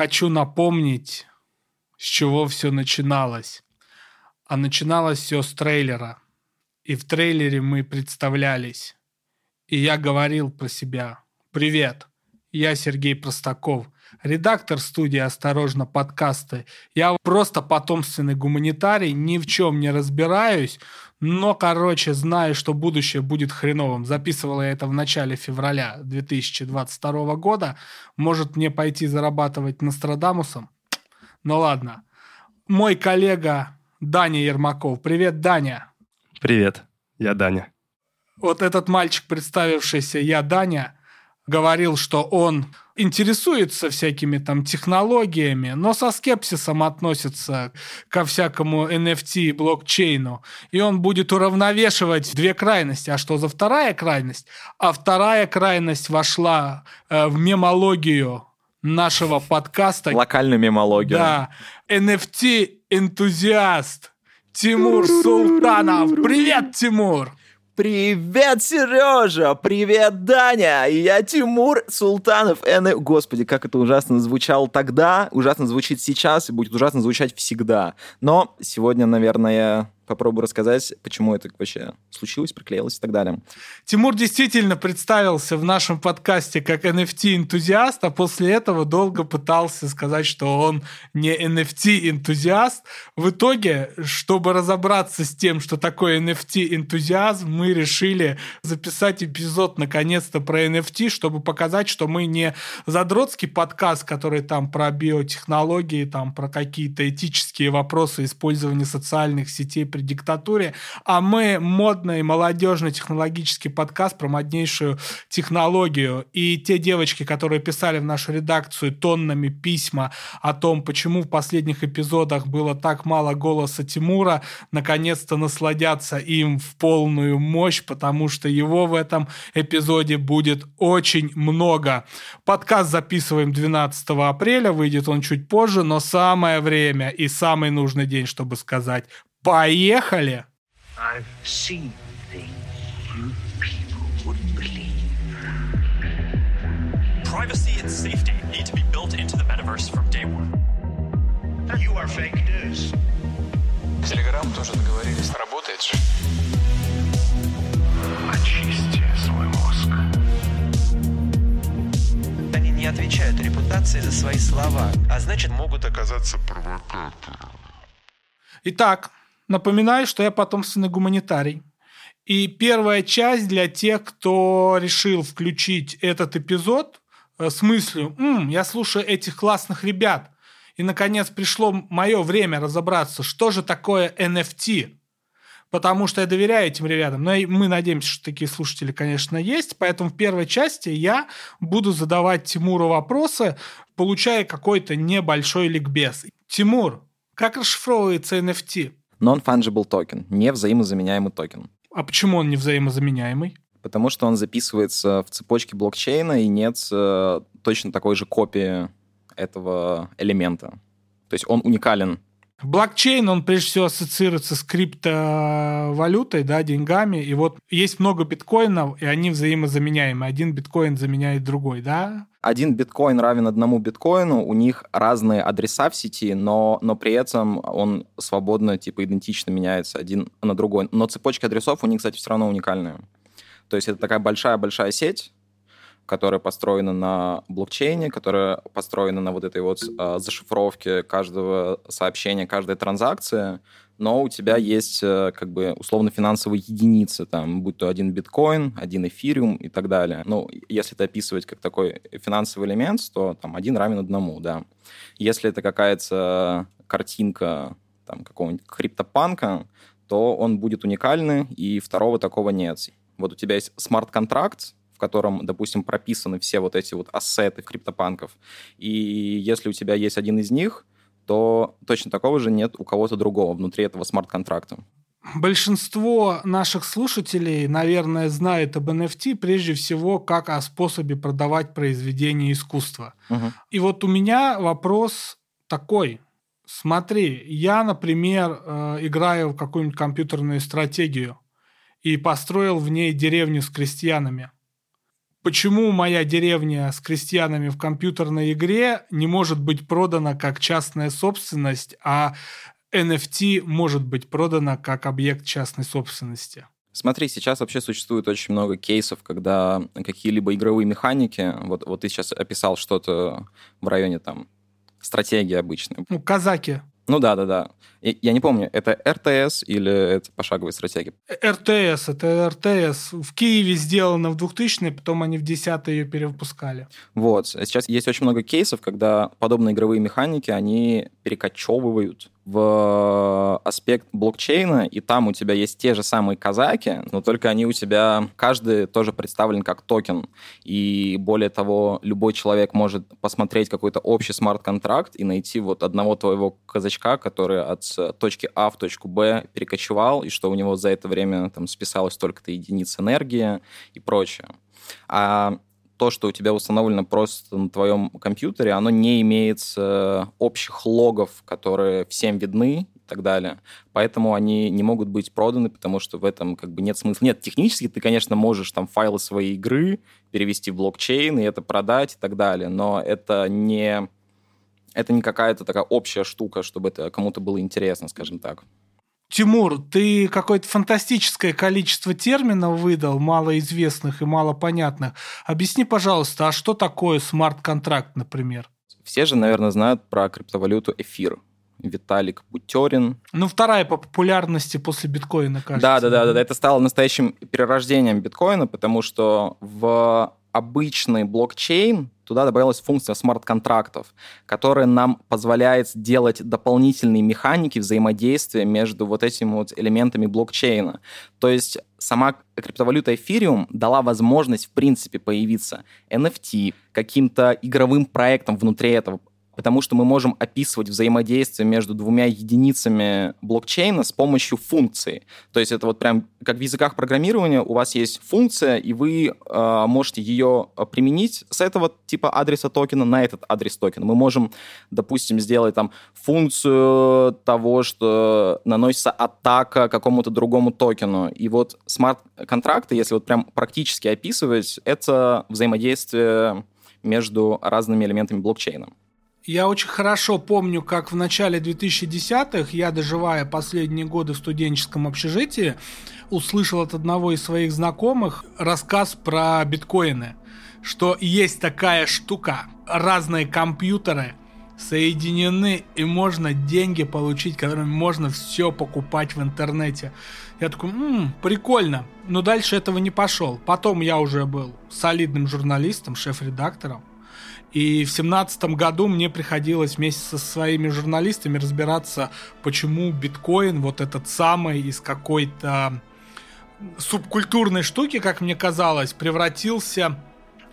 хочу напомнить, с чего все начиналось. А начиналось все с трейлера. И в трейлере мы представлялись. И я говорил про себя. Привет, я Сергей Простаков, редактор студии «Осторожно, подкасты». Я просто потомственный гуманитарий, ни в чем не разбираюсь, но, короче, знаю, что будущее будет хреновым. Записывала я это в начале февраля 2022 года. Может мне пойти зарабатывать Нострадамусом? Ну ладно. Мой коллега Даня Ермаков. Привет, Даня. Привет, я Даня. Вот этот мальчик, представившийся «Я Даня», говорил, что он интересуется всякими там технологиями, но со скепсисом относится ко всякому NFT и блокчейну. И он будет уравновешивать две крайности. А что за вторая крайность? А вторая крайность вошла э, в мемологию нашего подкаста. Локальную мемологию. Да. NFT-энтузиаст Тимур Султанов. Привет, Тимур! Привет, Сережа! Привет, Даня! Я Тимур Султанов. Н... Господи, как это ужасно звучало тогда, ужасно звучит сейчас и будет ужасно звучать всегда. Но сегодня, наверное, попробую рассказать, почему это вообще случилось, приклеилось и так далее. Тимур действительно представился в нашем подкасте как NFT-энтузиаст, а после этого долго пытался сказать, что он не NFT-энтузиаст. В итоге, чтобы разобраться с тем, что такое NFT-энтузиазм, мы решили записать эпизод наконец-то про NFT, чтобы показать, что мы не задротский подкаст, который там про биотехнологии, там про какие-то этические вопросы использования социальных сетей диктатуре, а мы модный, молодежный технологический подкаст про моднейшую технологию. И те девочки, которые писали в нашу редакцию тоннами письма о том, почему в последних эпизодах было так мало голоса Тимура, наконец-то насладятся им в полную мощь, потому что его в этом эпизоде будет очень много. Подкаст записываем 12 апреля, выйдет он чуть позже, но самое время и самый нужный день, чтобы сказать Поехали! I've seen things you people wouldn't believe. Privacy and safety need to be built into the metaverse from day one. You are fake news. Телеграм тоже договорились. Работает же. Очисти свой мозг. Они не отвечают репутации за свои слова, а значит могут оказаться провокатором. Итак, Напоминаю, что я потомственный гуманитарий. И первая часть для тех, кто решил включить этот эпизод э, с мыслью «М, я слушаю этих классных ребят, и, наконец, пришло мое время разобраться, что же такое NFT, потому что я доверяю этим ребятам. Но мы надеемся, что такие слушатели, конечно, есть. Поэтому в первой части я буду задавать Тимуру вопросы, получая какой-то небольшой ликбез. Тимур, как расшифровывается NFT? Non-fungible token, не взаимозаменяемый токен. А почему он не взаимозаменяемый? Потому что он записывается в цепочке блокчейна и нет э, точно такой же копии этого элемента. То есть он уникален Блокчейн, он прежде всего ассоциируется с криптовалютой, да, деньгами. И вот есть много биткоинов, и они взаимозаменяемы. Один биткоин заменяет другой, да? Один биткоин равен одному биткоину, у них разные адреса в сети, но, но при этом он свободно, типа, идентично меняется один на другой. Но цепочки адресов у них, кстати, все равно уникальные. То есть это такая большая-большая сеть, которая построена на блокчейне, которая построена на вот этой вот э, зашифровке каждого сообщения, каждой транзакции, но у тебя есть э, как бы условно финансовые единицы, там, будь то один биткоин, один эфириум и так далее. Ну, если это описывать как такой финансовый элемент, то там один равен одному, да. Если это какая-то картинка там какого-нибудь криптопанка, то он будет уникальный, и второго такого нет. Вот у тебя есть смарт-контракт, котором, допустим, прописаны все вот эти вот ассеты криптопанков. И если у тебя есть один из них, то точно такого же нет у кого-то другого внутри этого смарт-контракта. Большинство наших слушателей, наверное, знает об NFT прежде всего как о способе продавать произведения искусства. Угу. И вот у меня вопрос такой. Смотри, я, например, э, играю в какую-нибудь компьютерную стратегию и построил в ней деревню с крестьянами почему моя деревня с крестьянами в компьютерной игре не может быть продана как частная собственность, а NFT может быть продана как объект частной собственности? Смотри, сейчас вообще существует очень много кейсов, когда какие-либо игровые механики, вот, вот ты сейчас описал что-то в районе там стратегии обычной. Ну, казаки. Ну да, да, да. Я не помню, это РТС или это пошаговая стратегия? РТС, это РТС. В Киеве сделано в 2000-е, потом они в 10-е ее перевыпускали. Вот. Сейчас есть очень много кейсов, когда подобные игровые механики, они перекочевывают в аспект блокчейна, и там у тебя есть те же самые казаки, но только они у тебя, каждый тоже представлен как токен. И более того, любой человек может посмотреть какой-то общий смарт-контракт и найти вот одного твоего казачка, который от точки А в точку Б перекочевал, и что у него за это время там списалось столько-то единиц энергии и прочее. А то, что у тебя установлено просто на твоем компьютере, оно не имеет э, общих логов, которые всем видны и так далее. Поэтому они не могут быть проданы, потому что в этом как бы нет смысла. Нет, технически ты, конечно, можешь там файлы своей игры перевести в блокчейн и это продать и так далее, но это не это не какая-то такая общая штука, чтобы это кому-то было интересно, скажем так. Тимур, ты какое-то фантастическое количество терминов выдал, малоизвестных и малопонятных. Объясни, пожалуйста, а что такое смарт-контракт, например? Все же, наверное, знают про криптовалюту эфир. Виталик Бутерин. Ну, вторая по популярности после биткоина, кажется. Да, да, да, да. Это стало настоящим перерождением биткоина, потому что в обычный блокчейн туда добавилась функция смарт-контрактов, которая нам позволяет делать дополнительные механики взаимодействия между вот этими вот элементами блокчейна. То есть сама криптовалюта Ethereum дала возможность, в принципе, появиться NFT, каким-то игровым проектом внутри этого потому что мы можем описывать взаимодействие между двумя единицами блокчейна с помощью функции. То есть это вот прям как в языках программирования у вас есть функция, и вы э, можете ее применить с этого типа адреса токена на этот адрес токена. Мы можем, допустим, сделать там функцию того, что наносится атака какому-то другому токену. И вот смарт-контракты, если вот прям практически описывать, это взаимодействие между разными элементами блокчейна. Я очень хорошо помню, как в начале 2010-х, я доживая последние годы в студенческом общежитии, услышал от одного из своих знакомых рассказ про биткоины, что есть такая штука, разные компьютеры соединены, и можно деньги получить, которыми можно все покупать в интернете. Я такой, м-м, прикольно. Но дальше этого не пошел. Потом я уже был солидным журналистом, шеф-редактором. И в семнадцатом году мне приходилось вместе со своими журналистами разбираться, почему биткоин, вот этот самый из какой-то субкультурной штуки, как мне казалось, превратился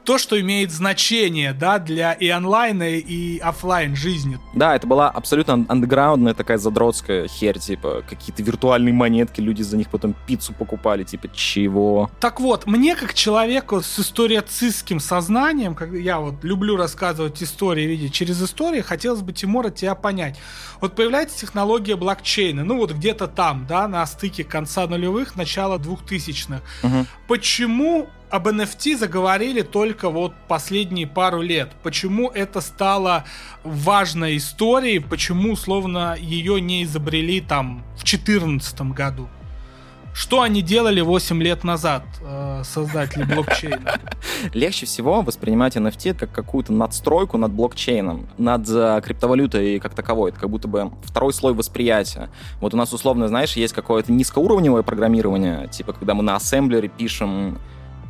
то, что имеет значение, да, для и онлайна, и офлайн жизни. Да, это была абсолютно андеграундная такая задротская херь, типа, какие-то виртуальные монетки, люди за них потом пиццу покупали, типа, чего? Так вот, мне как человеку с историоцистским сознанием, как я вот люблю рассказывать истории, видеть через истории, хотелось бы, Тимур, от тебя понять. Вот появляется технология блокчейна, ну вот где-то там, да, на стыке конца нулевых, начала двухтысячных. Угу. Почему об NFT заговорили только вот последние пару лет. Почему это стало важной историей, почему, словно, ее не изобрели там в 2014 году? Что они делали 8 лет назад, э, создатели блокчейна? Легче всего воспринимать NFT как какую-то надстройку над блокчейном, над э, криптовалютой как таковой. Это как будто бы второй слой восприятия. Вот у нас, условно, знаешь, есть какое-то низкоуровневое программирование, типа когда мы на ассемблере пишем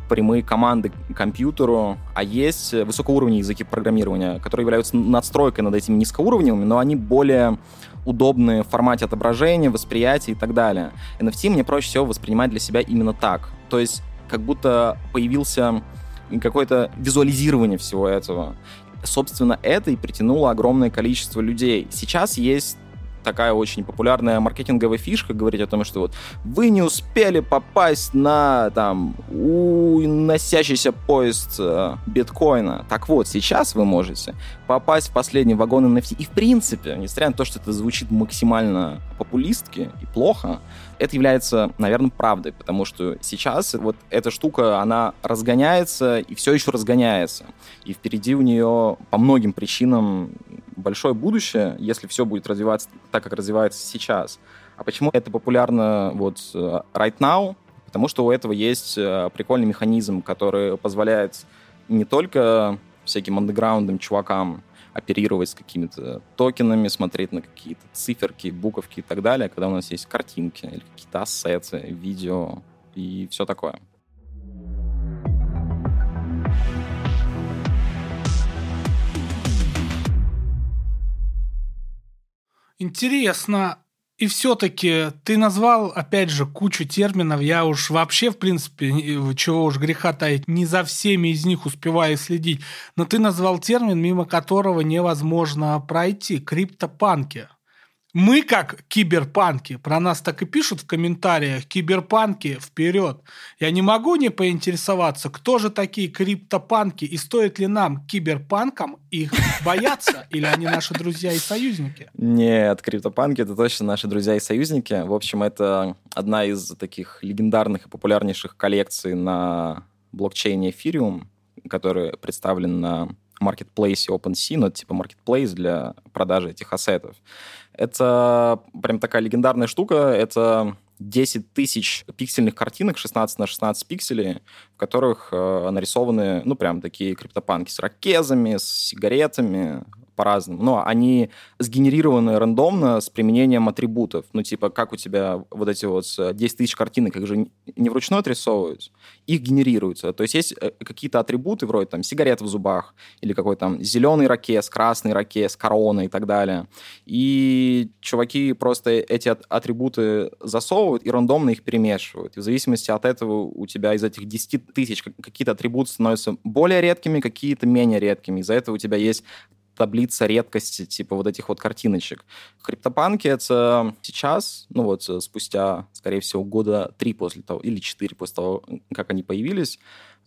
прямые команды компьютеру, а есть высокоуровневые языки программирования, которые являются надстройкой над этими низкоуровневыми, но они более удобны в формате отображения, восприятия и так далее. NFT мне проще всего воспринимать для себя именно так. То есть как будто появился какое-то визуализирование всего этого. Собственно, это и притянуло огромное количество людей. Сейчас есть такая очень популярная маркетинговая фишка говорить о том, что вот вы не успели попасть на там уносящийся поезд э, биткоина. Так вот, сейчас вы можете попасть в последний вагон NFT. И в принципе, несмотря на то, что это звучит максимально популистски и плохо, это является, наверное, правдой, потому что сейчас вот эта штука, она разгоняется и все еще разгоняется. И впереди у нее по многим причинам большое будущее, если все будет развиваться так, как развивается сейчас. А почему это популярно вот э, right now? Потому что у этого есть э, прикольный механизм, который позволяет не только всяким андеграундным чувакам оперировать с какими-то токенами, смотреть на какие-то циферки, буковки и так далее, когда у нас есть картинки или какие-то ассеты, видео и все такое. Интересно, и все-таки ты назвал, опять же, кучу терминов. Я уж вообще, в принципе, чего уж греха таить, не за всеми из них успеваю следить. Но ты назвал термин, мимо которого невозможно пройти. Криптопанки. Мы как киберпанки, про нас так и пишут в комментариях, киберпанки вперед. Я не могу не поинтересоваться, кто же такие криптопанки и стоит ли нам, киберпанкам, их бояться, или они наши друзья и союзники? Нет, криптопанки это точно наши друзья и союзники. В общем, это одна из таких легендарных и популярнейших коллекций на блокчейне Ethereum, который представлен на маркетплейсе OpenSea, но это типа маркетплейс для продажи этих ассетов. Это прям такая легендарная штука. Это 10 тысяч пиксельных картинок 16 на 16 пикселей, в которых э, нарисованы, ну, прям такие криптопанки с ракезами, с сигаретами, по-разному. Но они сгенерированы рандомно с применением атрибутов. Ну, типа, как у тебя вот эти вот 10 тысяч картинок, их же не вручную отрисовываются, их генерируются. То есть есть э, какие-то атрибуты, вроде там сигарет в зубах, или какой-то там зеленый ракес, красный ракес, корона и так далее. И чуваки просто эти атрибуты засовывают и рандомно их перемешивают. И в зависимости от этого у тебя из этих 10 тысяч какие-то атрибуты становятся более редкими, какие-то менее редкими. Из-за этого у тебя есть таблица редкости, типа вот этих вот картиночек. Криптопанки — это сейчас, ну вот спустя, скорее всего, года три после того, или четыре после того, как они появились,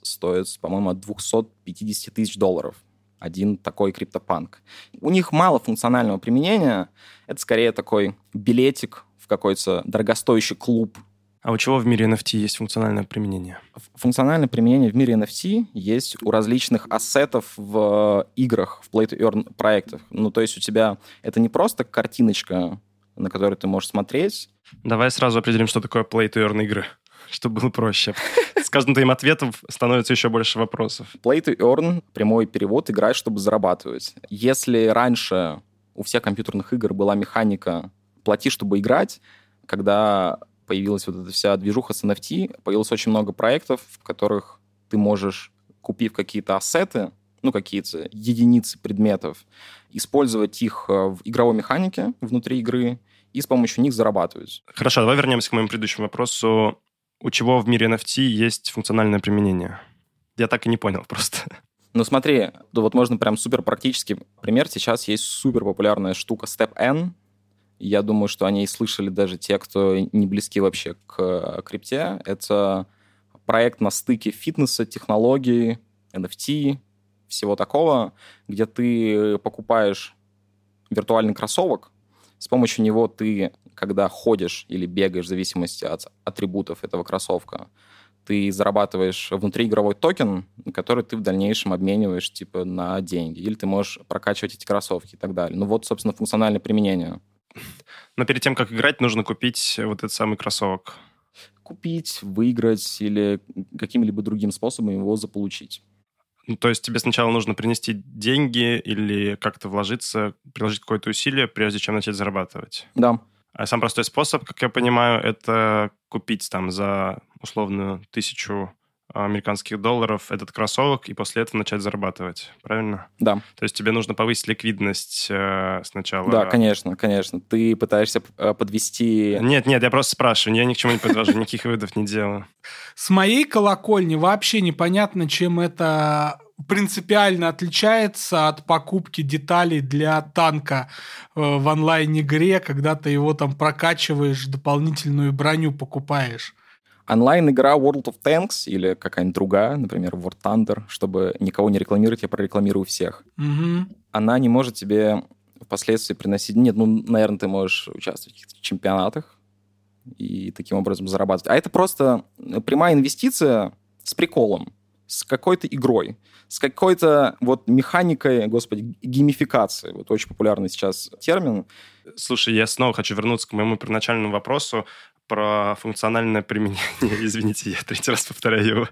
стоят, по-моему, от 250 тысяч долларов один такой криптопанк. У них мало функционального применения. Это скорее такой билетик в какой-то дорогостоящий клуб а у чего в мире NFT есть функциональное применение? Функциональное применение в мире NFT есть у различных ассетов в играх, в play-to-earn проектах. Ну, то есть у тебя это не просто картиночка, на которую ты можешь смотреть. Давай сразу определим, что такое play-to-earn игры, чтобы было проще. С каждым твоим ответом становится еще больше вопросов. Play to earn, прямой перевод, играть, чтобы зарабатывать. Если раньше у всех компьютерных игр была механика плати, чтобы играть, когда появилась вот эта вся движуха с NFT, появилось очень много проектов, в которых ты можешь, купив какие-то ассеты, ну, какие-то единицы предметов, использовать их э, в игровой механике внутри игры и с помощью них зарабатывать. Хорошо, давай вернемся к моему предыдущему вопросу. У чего в мире NFT есть функциональное применение? Я так и не понял просто. Ну смотри, вот можно прям супер практический пример. Сейчас есть супер популярная штука Step N, я думаю, что они и слышали даже те, кто не близки вообще к крипте. Это проект на стыке фитнеса, технологий, NFT, всего такого, где ты покупаешь виртуальный кроссовок, с помощью него ты, когда ходишь или бегаешь, в зависимости от атрибутов этого кроссовка, ты зарабатываешь внутриигровой токен, который ты в дальнейшем обмениваешь типа на деньги. Или ты можешь прокачивать эти кроссовки и так далее. Ну вот, собственно, функциональное применение. Но перед тем, как играть, нужно купить вот этот самый кроссовок. Купить, выиграть или каким-либо другим способом его заполучить. Ну, то есть тебе сначала нужно принести деньги или как-то вложиться, приложить какое-то усилие, прежде чем начать зарабатывать. Да. А сам простой способ, как я понимаю, это купить там за условную тысячу американских долларов этот кроссовок и после этого начать зарабатывать, правильно? Да. То есть тебе нужно повысить ликвидность э, сначала. Да, конечно, конечно. Ты пытаешься э, подвести. Нет, нет, я просто спрашиваю, я ни к чему не подвожу, никаких выводов не делаю. С моей колокольни вообще непонятно, чем это принципиально отличается от покупки деталей для танка э, в онлайн-игре, когда ты его там прокачиваешь, дополнительную броню покупаешь? Онлайн-игра World of Tanks или какая-нибудь другая, например, War Thunder, чтобы никого не рекламировать, я прорекламирую всех. Угу. Она не может тебе впоследствии приносить... Нет, ну, наверное, ты можешь участвовать в каких-то чемпионатах и таким образом зарабатывать. А это просто прямая инвестиция с приколом, с какой-то игрой, с какой-то вот механикой, господи, геймификации. Вот очень популярный сейчас термин. Слушай, я снова хочу вернуться к моему первоначальному вопросу про функциональное применение, извините, я третий раз повторяю его,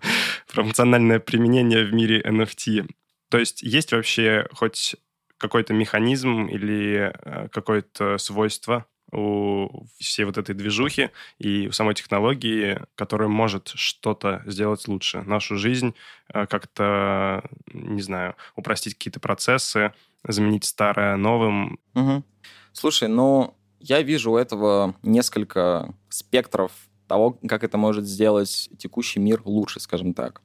про функциональное применение в мире NFT. То есть есть вообще хоть какой-то механизм или э, какое-то свойство у всей вот этой движухи и у самой технологии, которая может что-то сделать лучше. Нашу жизнь э, как-то, не знаю, упростить какие-то процессы, заменить старое новым. Угу. Слушай, ну, я вижу у этого несколько спектров того, как это может сделать текущий мир лучше, скажем так.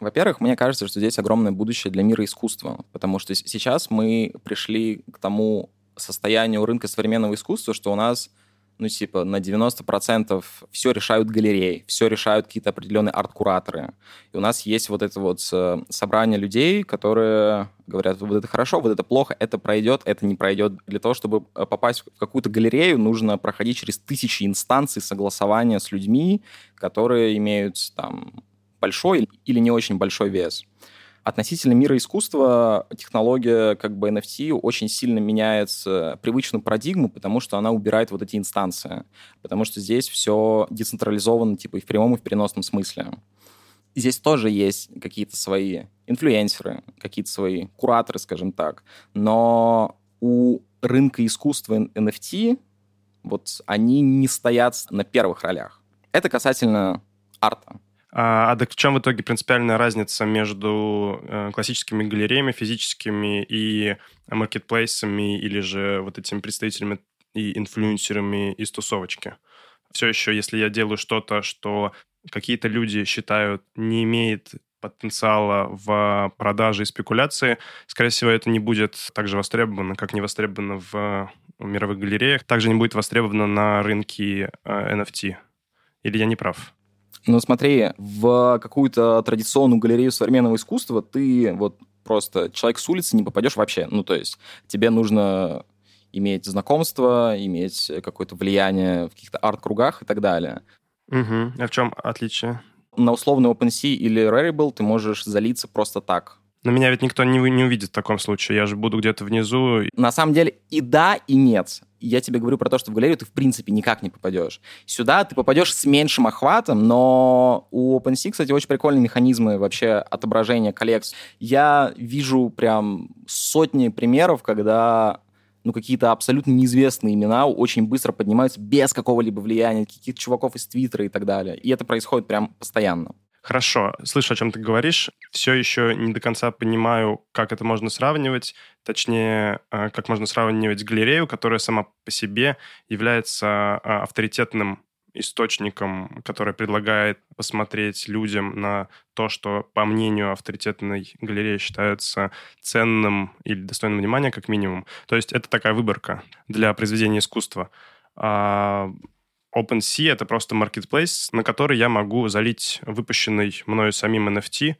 Во-первых, мне кажется, что здесь огромное будущее для мира искусства, потому что сейчас мы пришли к тому состоянию рынка современного искусства, что у нас ну, типа, на 90% все решают галереи, все решают какие-то определенные арт-кураторы. И у нас есть вот это вот э, собрание людей, которые говорят, вот это хорошо, вот это плохо, это пройдет, это не пройдет. Для того, чтобы э, попасть в какую-то галерею, нужно проходить через тысячи инстанций согласования с людьми, которые имеют там большой или не очень большой вес. Относительно мира искусства технология как бы NFT очень сильно меняет привычную парадигму, потому что она убирает вот эти инстанции. Потому что здесь все децентрализовано типа и в прямом, и в переносном смысле. Здесь тоже есть какие-то свои инфлюенсеры, какие-то свои кураторы, скажем так. Но у рынка искусства NFT вот они не стоят на первых ролях. Это касательно арта. А, а так в чем в итоге принципиальная разница между э, классическими галереями физическими и маркетплейсами или же вот этими представителями и инфлюенсерами из тусовочки? Все еще, если я делаю что-то, что какие-то люди считают не имеет потенциала в продаже и спекуляции, скорее всего, это не будет так же востребовано, как не востребовано в мировых галереях, также не будет востребовано на рынке NFT. Э, или я не прав? Ну, смотри, в какую-то традиционную галерею современного искусства ты вот просто человек с улицы не попадешь вообще. Ну, то есть тебе нужно иметь знакомство, иметь какое-то влияние в каких-то арт-кругах и так далее. Угу. А в чем отличие? На условный OpenSea или Rarible ты можешь залиться просто так. Но меня ведь никто не, не увидит в таком случае. Я же буду где-то внизу. На самом деле и да, и нет. Я тебе говорю про то, что в галерею ты в принципе никак не попадешь. Сюда ты попадешь с меньшим охватом, но у OpenSea, кстати, очень прикольные механизмы вообще отображения коллекций. Я вижу прям сотни примеров, когда ну, какие-то абсолютно неизвестные имена очень быстро поднимаются без какого-либо влияния, каких-то чуваков из Твиттера и так далее. И это происходит прям постоянно. Хорошо, слышу, о чем ты говоришь. Все еще не до конца понимаю, как это можно сравнивать. Точнее, э, как можно сравнивать галерею, которая сама по себе является э, авторитетным источником, который предлагает посмотреть людям на то, что, по мнению авторитетной галереи, считается ценным или достойным внимания, как минимум. То есть это такая выборка для произведения искусства. А OpenSea — это просто marketplace, на который я могу залить выпущенный мною самим NFT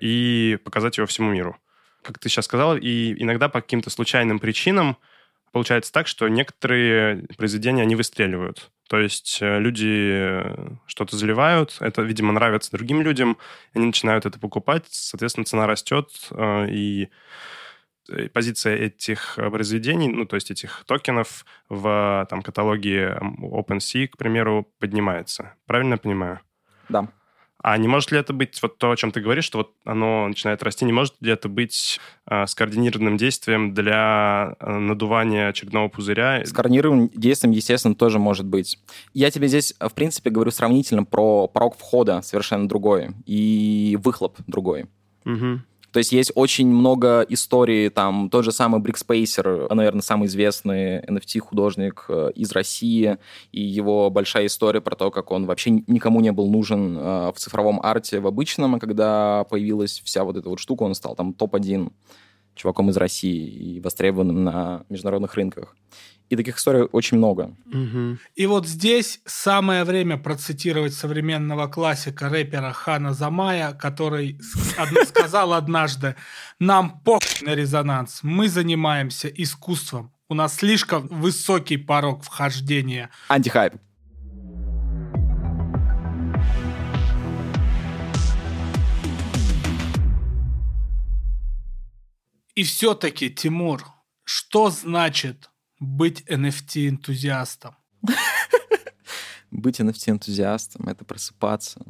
и показать его всему миру. Как ты сейчас сказал, и иногда по каким-то случайным причинам получается так, что некоторые произведения, они выстреливают. То есть э, люди что-то заливают, это, видимо, нравится другим людям, они начинают это покупать, соответственно, цена растет, э, и Э, позиция этих э, произведений, ну, то есть этих токенов в там, каталоге OpenSea, к примеру, поднимается. Правильно я понимаю? Да. А не может ли это быть вот то, о чем ты говоришь, что вот оно начинает расти, не может ли это быть э, скоординированным действием для э, надувания очередного пузыря? Скоординированным действием, естественно, тоже может быть. Я тебе здесь, в принципе, говорю сравнительно про порог входа совершенно другой и выхлоп другой. Угу. То есть есть очень много историй, там тот же самый Брик Спейсер, наверное, самый известный NFT-художник э, из России, и его большая история про то, как он вообще никому не был нужен э, в цифровом арте, в обычном, а когда появилась вся вот эта вот штука, он стал там топ-1 чуваком из России и востребованным на международных рынках. И таких историй очень много. Мгм. И вот здесь самое время процитировать современного классика рэпера Хана Замая, который сказал однажды, нам похуй на резонанс, мы занимаемся искусством, у нас слишком высокий порог вхождения. Антихайп. И все-таки, Тимур, что значит быть NFT-энтузиастом? Быть NFT-энтузиастом — это просыпаться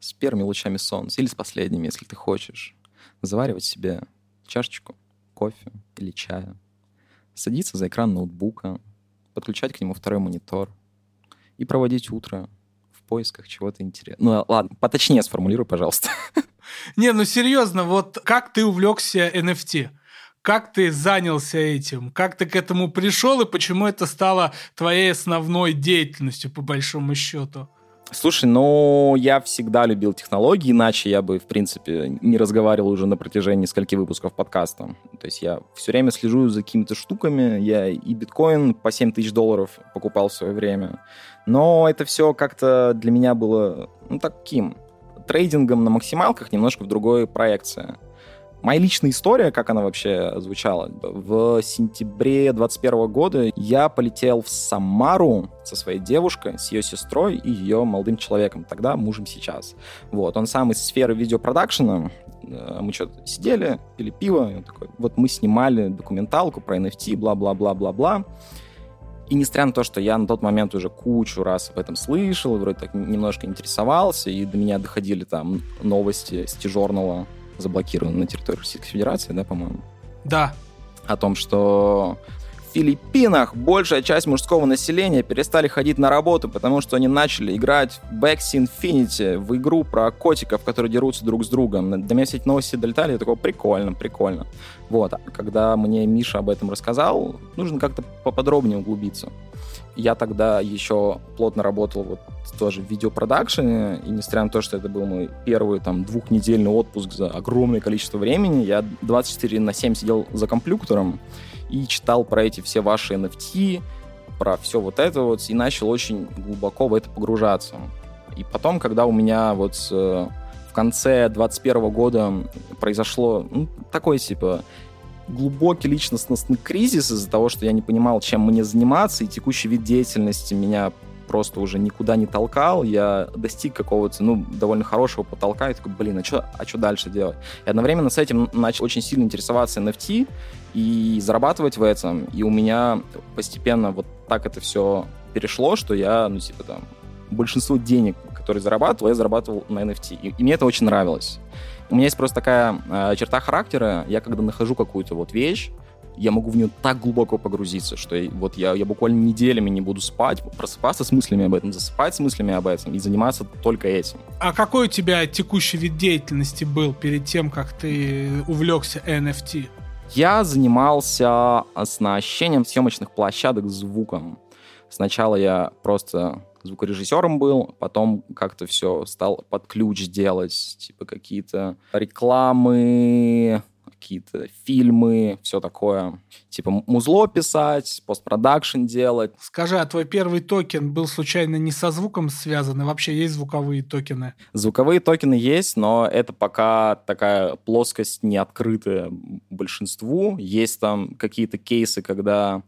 с первыми лучами солнца или с последними, если ты хочешь. Заваривать себе чашечку кофе или чая. Садиться за экран ноутбука, подключать к нему второй монитор и проводить утро в поисках чего-то интересного. Ну, ладно, поточнее сформулируй, пожалуйста. Не, ну серьезно, вот как ты увлекся NFT? Как ты занялся этим? Как ты к этому пришел и почему это стало твоей основной деятельностью, по большому счету? Слушай, ну, я всегда любил технологии, иначе я бы, в принципе, не разговаривал уже на протяжении нескольких выпусков подкаста. То есть я все время слежу за какими-то штуками. Я и биткоин по 7 тысяч долларов покупал в свое время. Но это все как-то для меня было, ну, таким трейдингом на максималках немножко в другой проекции. Моя личная история, как она вообще звучала, в сентябре 21 года я полетел в Самару со своей девушкой, с ее сестрой и ее молодым человеком, тогда мужем сейчас. Вот, он сам из сферы видеопродакшена, Э, мы что-то сидели, пили пиво, и он такой, вот мы снимали документалку про NFT, бла-бла-бла-бла-бла. И несмотря на то, что я на тот момент уже кучу раз об этом слышал, вроде так немножко интересовался, и до меня доходили там новости с Тижорного, заблокированы на территории Российской Федерации, да, по-моему, Да, о том, что в Филиппинах большая часть мужского населения перестали ходить на работу, потому что они начали играть в Baxi Infinity, в игру про котиков, которые дерутся друг с другом. До меня все эти новости долетали, я такой, прикольно, прикольно. Вот, а когда мне Миша об этом рассказал, нужно как-то поподробнее углубиться. Я тогда еще плотно работал вот тоже в видеопродакшене, и несмотря на то, что это был мой первый там двухнедельный отпуск за огромное количество времени, я 24 на 7 сидел за компьютером и читал про эти все ваши NFT, про все вот это вот, и начал очень глубоко в это погружаться. И потом, когда у меня вот э, в конце 21 года произошло ну, такой, типа, глубокий личностный кризис из-за того, что я не понимал, чем мне заниматься, и текущий вид деятельности меня просто уже никуда не толкал, я достиг какого-то, ну, довольно хорошего потолка, и такой, блин, а что а чё дальше делать? И одновременно с этим начал очень сильно интересоваться NFT и зарабатывать в этом, и у меня постепенно вот так это все перешло, что я, ну, типа там, большинство денег, которые зарабатывал, я зарабатывал на NFT, и, и мне это очень нравилось. У меня есть просто такая э, черта характера, я когда нахожу какую-то вот вещь, я могу в нее так глубоко погрузиться, что я- вот я, я буквально неделями не буду спать, просыпаться с мыслями об этом, засыпать с мыслями об этом и заниматься только этим. А какой у тебя текущий вид деятельности был перед тем, как ты увлекся NFT? Я занимался оснащением съемочных площадок звуком. Сначала я просто звукорежиссером был, потом как-то все стал под ключ делать, типа какие-то рекламы, какие-то фильмы, все такое. Типа музло писать, постпродакшн делать. Скажи, а твой первый токен был случайно не со звуком связан? И вообще есть звуковые токены? Звуковые токены есть, но это пока такая плоскость не открытая большинству. Есть там какие-то кейсы, когда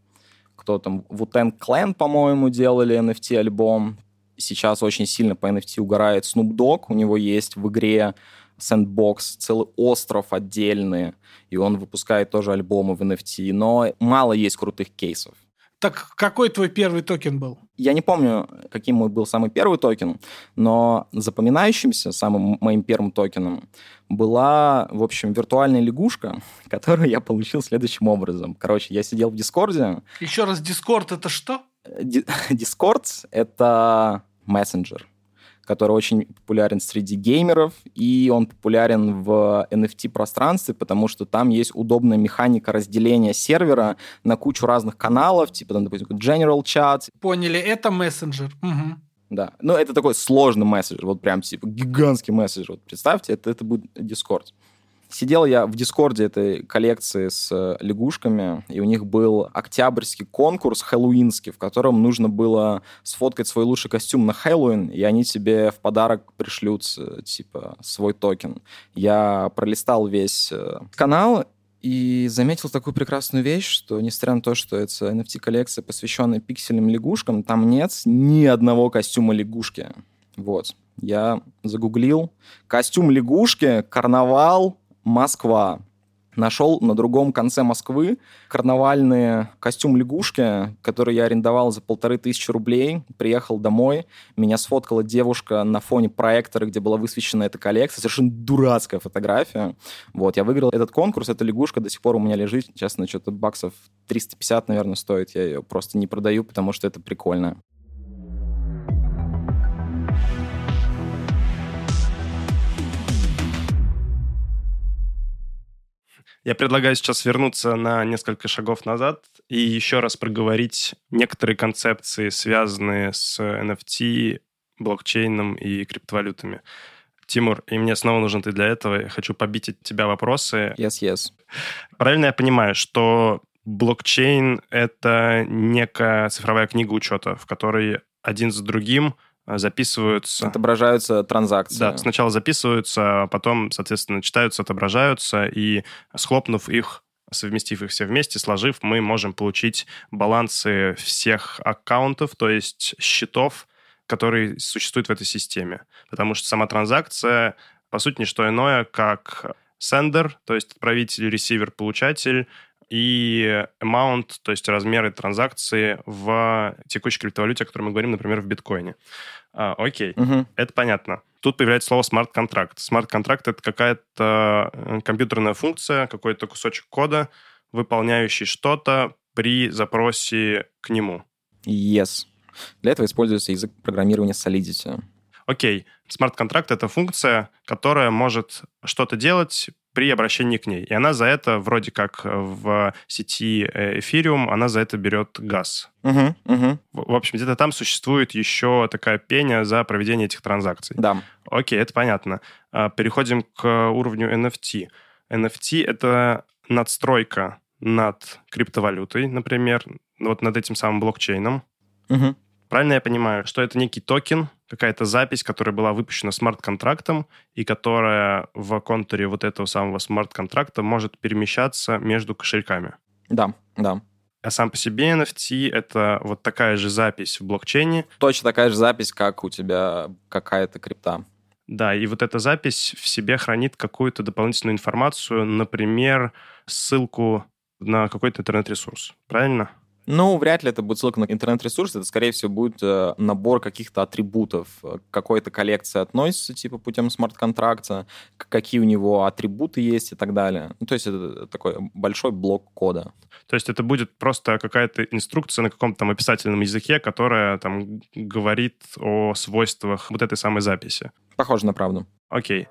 кто там, Wu-Tang Clan, по-моему, делали NFT-альбом. Сейчас очень сильно по NFT угорает Snoop Dogg. У него есть в игре Sandbox целый остров отдельный, и он выпускает тоже альбомы в NFT. Но мало есть крутых кейсов. Так какой твой первый токен был? Я не помню, каким мой был самый первый токен, но запоминающимся самым моим первым токеном была, в общем, виртуальная лягушка, которую я получил следующим образом. Короче, я сидел в Дискорде. Еще раз, Дискорд это что? Ди- Дискорд — это мессенджер, который очень популярен среди геймеров, и он популярен в NFT-пространстве, потому что там есть удобная механика разделения сервера на кучу разных каналов, типа, там, допустим, General Chat. Поняли, это мессенджер. Угу. Да. Но это такой сложный месседж, вот прям типа гигантский месседж. Вот представьте, это, это будет Discord. Сидел я в Дискорде этой коллекции с э, лягушками, и у них был октябрьский конкурс хэллоуинский, в котором нужно было сфоткать свой лучший костюм на Хэллоуин, и они тебе в подарок пришлют, э, типа, свой токен. Я пролистал весь э, канал, и заметил такую прекрасную вещь, что несмотря на то, что это NFT-коллекция, посвященная пиксельным лягушкам, там нет ни одного костюма лягушки. Вот. Я загуглил. Костюм лягушки, карнавал, Москва. Нашел на другом конце Москвы карнавальный костюм лягушки, который я арендовал за полторы тысячи рублей. Приехал домой, меня сфоткала девушка на фоне проектора, где была высвечена эта коллекция. Совершенно дурацкая фотография. Вот, я выиграл этот конкурс, эта лягушка до сих пор у меня лежит. Честно, что-то баксов 350, наверное, стоит. Я ее просто не продаю, потому что это прикольно. Я предлагаю сейчас вернуться на несколько шагов назад и еще раз проговорить некоторые концепции, связанные с NFT, блокчейном и криптовалютами. Тимур, и мне снова нужен ты для этого. Я хочу побить от тебя вопросы. Yes, yes. Правильно я понимаю, что блокчейн — это некая цифровая книга учета, в которой один за другим записываются... Отображаются транзакции. Да, сначала записываются, а потом, соответственно, читаются, отображаются, и схлопнув их, совместив их все вместе, сложив, мы можем получить балансы всех аккаунтов, то есть счетов, которые существуют в этой системе. Потому что сама транзакция, по сути, не что иное, как sender, то есть отправитель, ресивер, получатель, и amount, то есть размеры транзакции в текущей криптовалюте, о которой мы говорим, например, в биткоине. А, окей, угу. это понятно. Тут появляется слово смарт-контракт. Смарт-контракт — это какая-то э, компьютерная функция, какой-то кусочек кода, выполняющий что-то при запросе к нему. Yes. Для этого используется язык программирования Solidity. Окей, смарт-контракт — это функция, которая может что-то делать при обращении к ней. И она за это, вроде как в сети э, Ethereum, она за это берет газ. Угу, угу. В, в общем, где-то там существует еще такая пеня за проведение этих транзакций. Да. Окей, это понятно. А, переходим к уровню NFT. NFT — это надстройка над криптовалютой, например, вот над этим самым блокчейном. Угу. Правильно я понимаю, что это некий токен, какая-то запись, которая была выпущена смарт-контрактом и которая в контуре вот этого самого смарт-контракта может перемещаться между кошельками? Да, да. А сам по себе NFT — это вот такая же запись в блокчейне. Точно такая же запись, как у тебя какая-то крипта. Да, и вот эта запись в себе хранит какую-то дополнительную информацию, например, ссылку на какой-то интернет-ресурс. Правильно? Ну, вряд ли это будет ссылка на интернет-ресурс, это, скорее всего, будет э, набор каких-то атрибутов. К какой-то коллекции относится, типа, путем смарт-контракта, какие у него атрибуты есть и так далее. Ну, то есть это такой большой блок кода. То есть это будет просто какая-то инструкция на каком-то там описательном языке, которая там говорит о свойствах вот этой самой записи. Похоже на правду. Окей.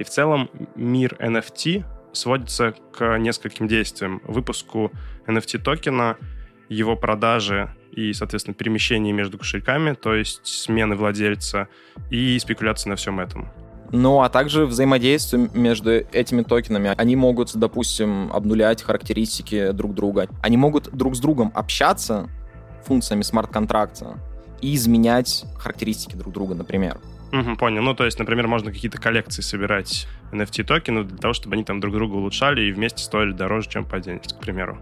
И в целом мир NFT сводится к нескольким действиям. Выпуску NFT-токена — его продажи и, соответственно, перемещение между кошельками, то есть смены владельца и спекуляции на всем этом. Ну, а также взаимодействие между этими токенами. Они могут, допустим, обнулять характеристики друг друга. Они могут друг с другом общаться функциями смарт-контракта и изменять характеристики друг друга, например. Угу, понял. Ну, то есть, например, можно какие-то коллекции собирать NFT-токены для того, чтобы они там друг друга улучшали и вместе стоили дороже, чем по отдельности, к примеру.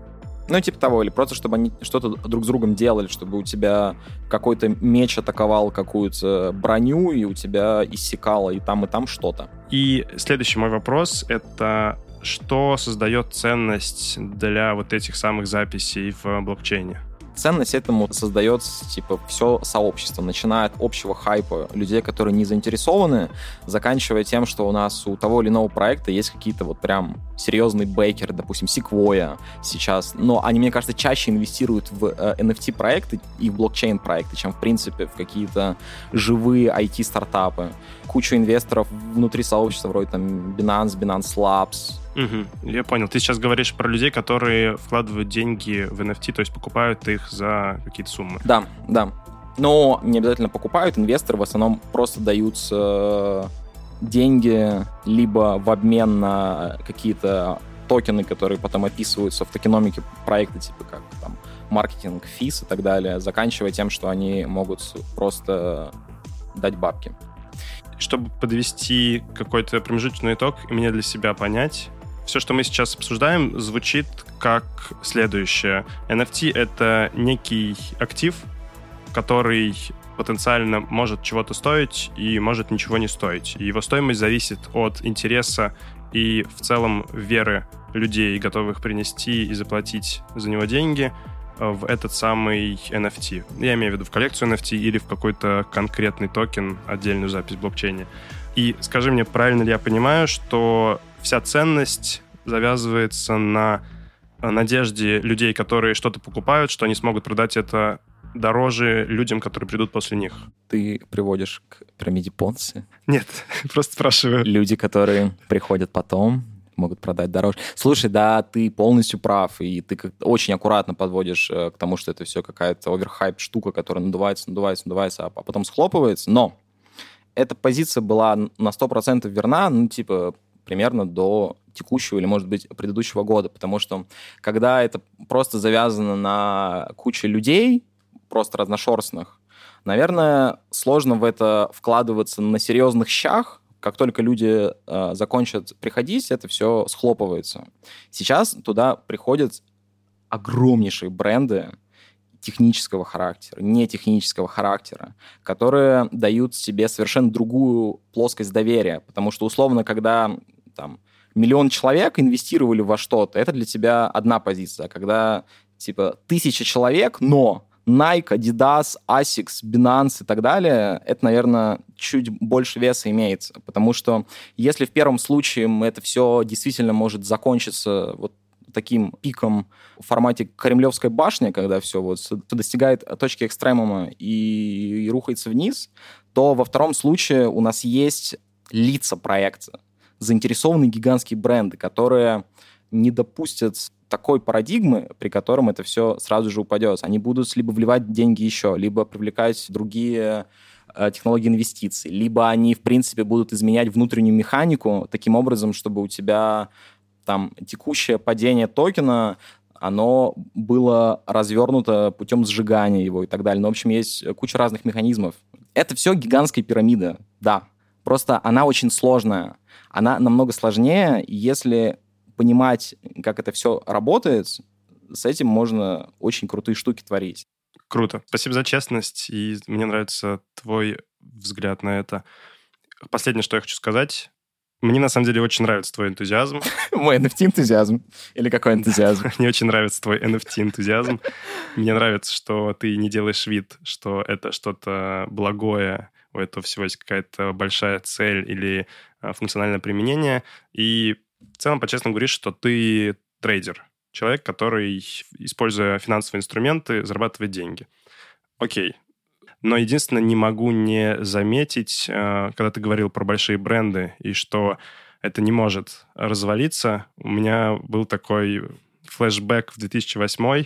Ну, типа того, или просто, чтобы они что-то друг с другом делали, чтобы у тебя какой-то меч атаковал какую-то броню, и у тебя иссякало и там, и там что-то. И следующий мой вопрос — это что создает ценность для вот этих самых записей в блокчейне? Ценность этому создается, типа, все сообщество, начиная от общего хайпа людей, которые не заинтересованы, заканчивая тем, что у нас у того или иного проекта есть какие-то вот прям серьезные бейкеры, допустим, Sequoia сейчас, но они, мне кажется, чаще инвестируют в э, NFT-проекты и в блокчейн-проекты, чем, в принципе, в какие-то живые IT-стартапы. Кучу инвесторов внутри сообщества, вроде там Binance, Binance Labs, Угу, я понял. Ты сейчас говоришь про людей, которые вкладывают деньги в NFT, то есть покупают их за какие-то суммы. Да, да. Но не обязательно покупают, инвесторы в основном просто дают э, деньги либо в обмен на какие-то токены, которые потом описываются в токеномике проекта, типа как там маркетинг, физ и так далее, заканчивая тем, что они могут просто дать бабки. Чтобы подвести какой-то промежуточный итог и мне для себя понять, все, что мы сейчас обсуждаем, звучит как следующее. NFT — это некий актив, который потенциально может чего-то стоить и может ничего не стоить. И его стоимость зависит от интереса и в целом веры людей, готовых принести и заплатить за него деньги в этот самый NFT. Я имею в виду в коллекцию NFT или в какой-то конкретный токен, отдельную запись в блокчейне. И скажи мне, правильно ли я понимаю, что вся ценность завязывается на надежде людей, которые что-то покупают, что они смогут продать это дороже людям, которые придут после них. Ты приводишь к пирамиде Понси? Нет, просто спрашиваю. Люди, которые приходят потом, могут продать дороже. Слушай, да, ты полностью прав, и ты как очень аккуратно подводишь э, к тому, что это все какая-то оверхайп штука, которая надувается, надувается, надувается, а потом схлопывается. Но эта позиция была на 100% верна, ну, типа, примерно до текущего или, может быть, предыдущего года, потому что когда это просто завязано на куче людей, просто разношерстных, наверное, сложно в это вкладываться на серьезных щах, как только люди э, закончат приходить, это все схлопывается. Сейчас туда приходят огромнейшие бренды технического характера, не технического характера, которые дают себе совершенно другую плоскость доверия. Потому что, условно, когда там, миллион человек инвестировали во что-то, это для тебя одна позиция. Когда, типа, тысяча человек, но Nike, Adidas, Asics, Binance и так далее, это, наверное, чуть больше веса имеется. Потому что если в первом случае это все действительно может закончиться вот таким пиком в формате Кремлевской башни, когда все вот достигает точки экстремума и, и рухается вниз, то во втором случае у нас есть лица проекта, заинтересованные гигантские бренды, которые не допустят такой парадигмы, при котором это все сразу же упадет. Они будут либо вливать деньги еще, либо привлекать другие э, технологии инвестиций, либо они, в принципе, будут изменять внутреннюю механику таким образом, чтобы у тебя там текущее падение токена оно было развернуто путем сжигания его и так далее. Но, в общем, есть куча разных механизмов. Это все гигантская пирамида, да. Просто она очень сложная. Она намного сложнее, если понимать, как это все работает, с этим можно очень крутые штуки творить. Круто. Спасибо за честность, и мне нравится твой взгляд на это. Последнее, что я хочу сказать. Мне, на самом деле, очень нравится твой энтузиазм. Мой NFT-энтузиазм? Или какой энтузиазм? Мне очень нравится твой NFT-энтузиазм. Мне нравится, что ты не делаешь вид, что это что-то благое, у этого всего есть какая-то большая цель или а, функциональное применение. И в целом, по-честному говоришь, что ты трейдер, человек, который, используя финансовые инструменты, зарабатывает деньги. Окей. Но единственное, не могу не заметить, э, когда ты говорил про большие бренды и что это не может развалиться, у меня был такой флешбэк в 2008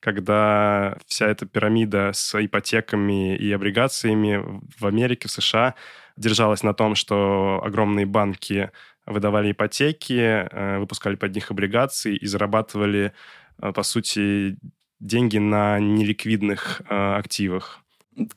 когда вся эта пирамида с ипотеками и облигациями в Америке, в США держалась на том, что огромные банки выдавали ипотеки, э, выпускали под них облигации и зарабатывали, э, по сути, деньги на неликвидных активах.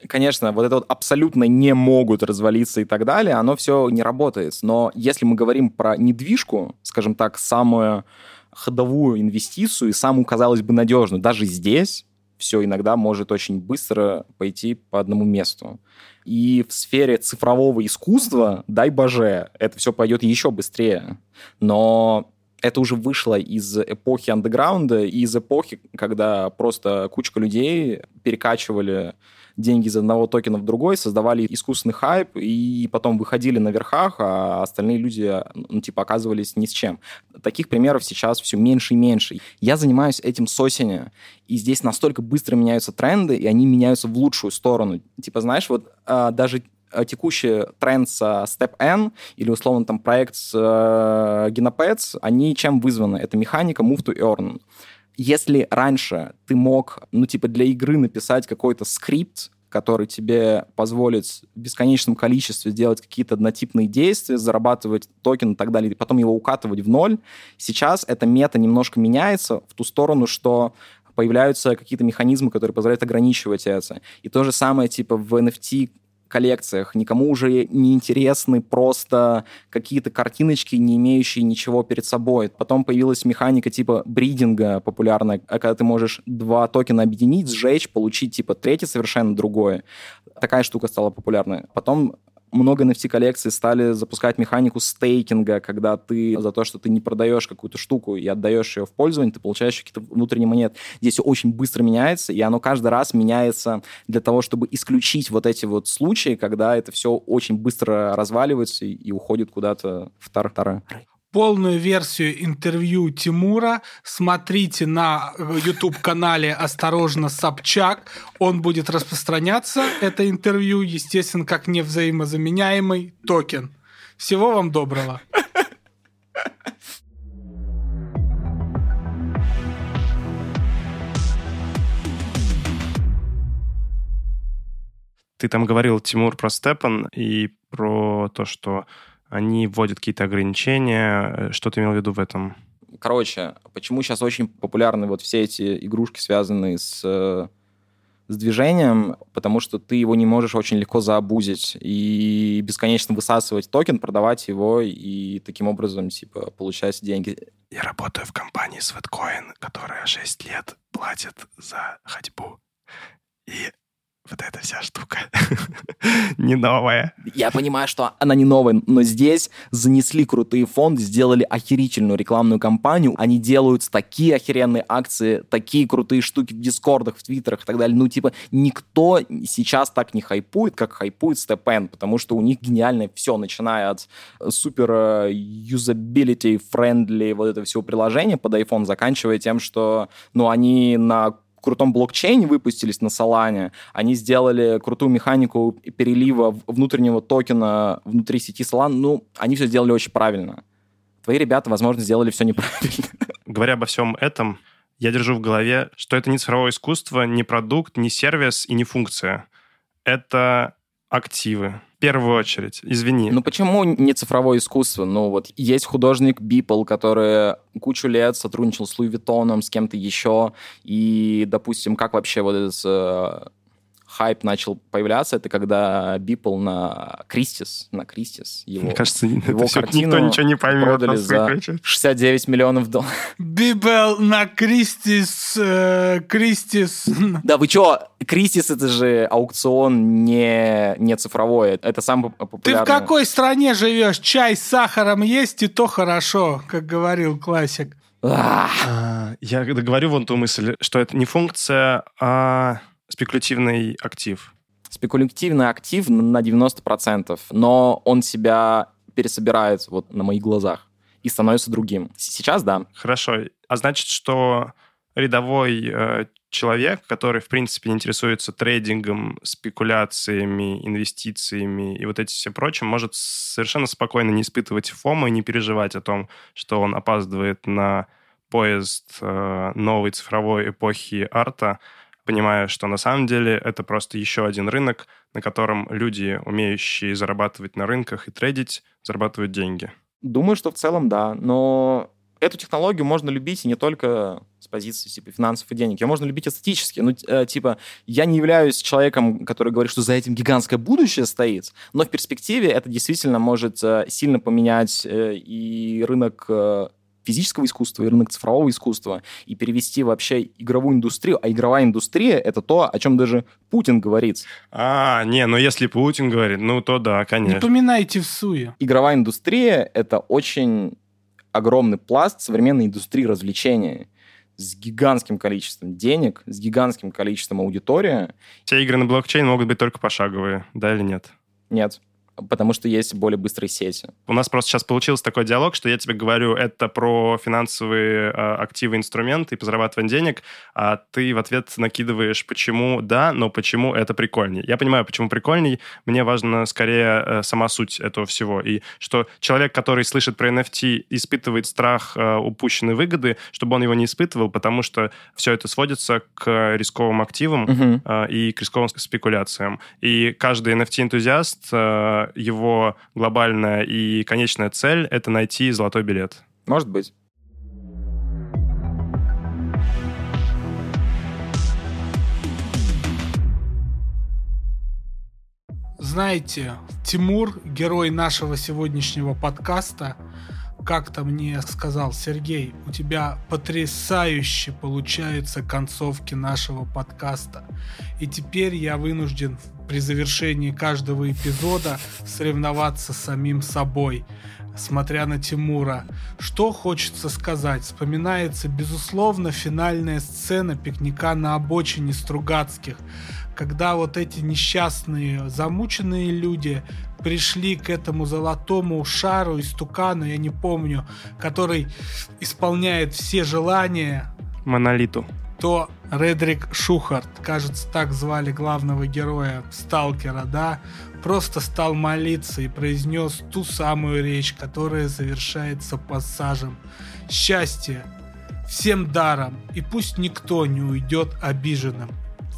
Конечно, вот это вот абсолютно не могут развалиться и так далее, оно все не работает. Но если мы говорим про недвижку, скажем так, самую ходовую инвестицию и самую, казалось бы, надежную, даже здесь все иногда может очень быстро пойти по одному месту. И в сфере цифрового искусства, дай боже, это все пойдет еще быстрее. Но это уже вышло из эпохи андеграунда и из эпохи, когда просто кучка людей перекачивали деньги из одного токена в другой, создавали искусственный хайп и потом выходили на верхах, а остальные люди, ну, типа, оказывались ни с чем. Таких примеров сейчас все меньше и меньше. Я занимаюсь этим с осени, и здесь настолько быстро меняются тренды, и они меняются в лучшую сторону. Типа, знаешь, вот а, даже а, текущий тренд с Step N или, условно, там проект с э, они чем вызваны? Это механика move to earn если раньше ты мог, ну, типа, для игры написать какой-то скрипт, который тебе позволит в бесконечном количестве делать какие-то однотипные действия, зарабатывать токен и так далее, и потом его укатывать в ноль. Сейчас эта мета немножко меняется в ту сторону, что появляются какие-то механизмы, которые позволяют ограничивать это. И то же самое, типа, в NFT коллекциях. Никому уже не интересны просто какие-то картиночки, не имеющие ничего перед собой. Потом появилась механика типа бридинга популярная, когда ты можешь два токена объединить, сжечь, получить типа третье совершенно другое. Такая штука стала популярной. Потом много NFT-коллекций стали запускать механику стейкинга, когда ты за то, что ты не продаешь какую-то штуку и отдаешь ее в пользование, ты получаешь какие-то внутренние монеты. Здесь все очень быстро меняется, и оно каждый раз меняется для того, чтобы исключить вот эти вот случаи, когда это все очень быстро разваливается и, уходит куда-то в тар-тары. Полную версию интервью Тимура смотрите на YouTube-канале «Осторожно, Собчак». Он будет распространяться, это интервью, естественно, как невзаимозаменяемый токен. Всего вам доброго. Ты там говорил, Тимур, про Степан и про то, что они вводят какие-то ограничения. Э, что ты имел в виду в этом? Короче, почему сейчас очень популярны вот все эти игрушки, связанные с, э, с движением? Потому что ты его не можешь очень легко заобузить и бесконечно высасывать токен, продавать его и таким образом, типа, получать деньги. Я работаю в компании Sweatcoin, которая 6 лет платит за ходьбу. И вот эта вся штука не новая. Я понимаю, что она не новая, но здесь занесли крутые фонды, сделали охерительную рекламную кампанию. Они делают такие охеренные акции, такие крутые штуки в дискордах, в твиттерах и так далее. Ну, типа, никто сейчас так не хайпует, как хайпует STEPN, потому что у них гениальное все, начиная от супер э, юзабилити, friendly вот этого всего приложения под iPhone, заканчивая тем, что, ну, они на крутом блокчейне выпустились на Solana, они сделали крутую механику перелива внутреннего токена внутри сети Solana, ну, они все сделали очень правильно. Твои ребята, возможно, сделали все неправильно. Говоря обо всем этом, я держу в голове, что это не цифровое искусство, не продукт, не сервис и не функция. Это активы, в первую очередь. Извини. Ну почему не цифровое искусство? Ну вот есть художник Бипл, который кучу лет сотрудничал с Луи Виттоном, с кем-то еще, и, допустим, как вообще вот этот хайп начал появляться, это когда Бипл на Кристис, на Кристис, его, Мне кажется, его это картину никто ничего не поймет. продали за 69 миллионов долларов. Бибел на Кристис, э, Кристис. Да вы чё, Кристис это же аукцион не, не цифровой, это самый Ты популярный. в какой стране живешь? Чай с сахаром есть, и то хорошо, как говорил классик. А, Я говорю вон ту мысль, что это не функция, а спекулятивный актив. Спекулятивный актив на 90%, но он себя пересобирает вот на моих глазах и становится другим. Сейчас да. Хорошо. А значит, что рядовой э, человек, который, в принципе, интересуется трейдингом, спекуляциями, инвестициями и вот этим все прочим, может совершенно спокойно не испытывать фома и не переживать о том, что он опаздывает на поезд э, новой цифровой эпохи арта, понимая, что на самом деле это просто еще один рынок, на котором люди, умеющие зарабатывать на рынках и трейдить, зарабатывают деньги. Думаю, что в целом да, но эту технологию можно любить и не только с позиции типа финансов и денег. Ее можно любить эстетически. Ну, э, типа, я не являюсь человеком, который говорит, что за этим гигантское будущее стоит, но в перспективе это действительно может э, сильно поменять э, и рынок физического искусства, и рынок цифрового искусства, и перевести вообще игровую индустрию. А игровая индустрия — это то, о чем даже Путин говорит. А, не, ну если Путин говорит, ну то да, Не конечно. поминайте в суе. Игровая индустрия — это очень огромный пласт современной индустрии развлечений с гигантским количеством денег, с гигантским количеством аудитории. Все игры на блокчейн могут быть только пошаговые, да или нет? Нет потому что есть более быстрые сети. У нас просто сейчас получился такой диалог, что я тебе говорю, это про финансовые э, активы, инструменты и по зарабатыванию денег, а ты в ответ накидываешь, почему да, но почему это прикольней. Я понимаю, почему прикольней. Мне важно скорее э, сама суть этого всего. И что человек, который слышит про NFT, испытывает страх э, упущенной выгоды, чтобы он его не испытывал, потому что все это сводится к рисковым активам Мгм. э, и к рисковым спекуляциям. И каждый NFT-энтузиаст его глобальная и конечная цель — это найти золотой билет. Может быть. Знаете, Тимур, герой нашего сегодняшнего подкаста, как-то мне сказал, Сергей, у тебя потрясающе получаются концовки нашего подкаста. И теперь я вынужден при завершении каждого эпизода соревноваться с самим собой, смотря на Тимура. Что хочется сказать? Вспоминается, безусловно, финальная сцена пикника на обочине Стругацких, когда вот эти несчастные, замученные люди пришли к этому золотому шару из тукана, я не помню, который исполняет все желания, Монолиту. То Редрик Шухарт, кажется, так звали главного героя Сталкера, да, просто стал молиться и произнес ту самую речь, которая завершается пассажем. Счастье всем даром, и пусть никто не уйдет обиженным.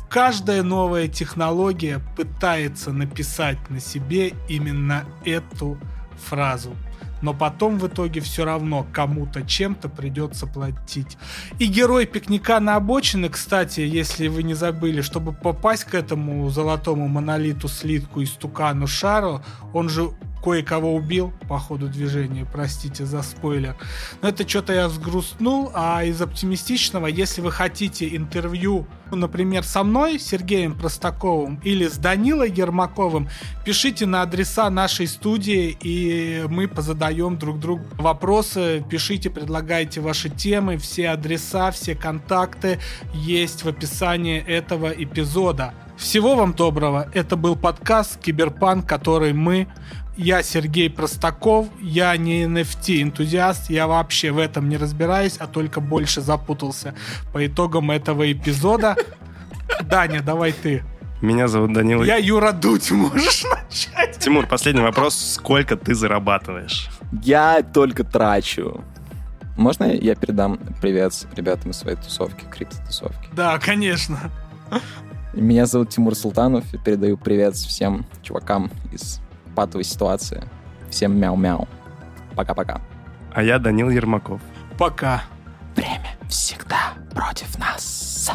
Каждая новая технология пытается написать на себе именно эту фразу. Но потом в итоге все равно кому-то чем-то придется платить. И герой пикника на обочине, кстати, если вы не забыли, чтобы попасть к этому золотому монолиту, слитку и стукану шару, он же кое-кого убил по ходу движения, простите за спойлер. Но это что-то я взгрустнул, а из оптимистичного, если вы хотите интервью, ну, например, со мной, Сергеем Простаковым, или с Данилой Ермаковым, пишите на адреса нашей студии, и мы позадаем друг другу вопросы, пишите, предлагайте ваши темы, все адреса, все контакты есть в описании этого эпизода. Всего вам доброго. Это был подкаст Киберпанк, который мы я Сергей Простаков, я не NFT-энтузиаст, я вообще в этом не разбираюсь, а только больше запутался по итогам этого эпизода. Даня, давай ты. Меня зовут Данила. Я Юра Дудь, можешь начать? Тимур, последний вопрос. Сколько ты зарабатываешь? Я только трачу. Можно я передам привет ребятам из своей тусовки, крипто-тусовки? Да, конечно. Меня зовут Тимур Султанов, и передаю привет всем чувакам из патовой ситуации. Всем мяу-мяу. Пока-пока. А я Данил Ермаков. Пока. Время всегда против нас.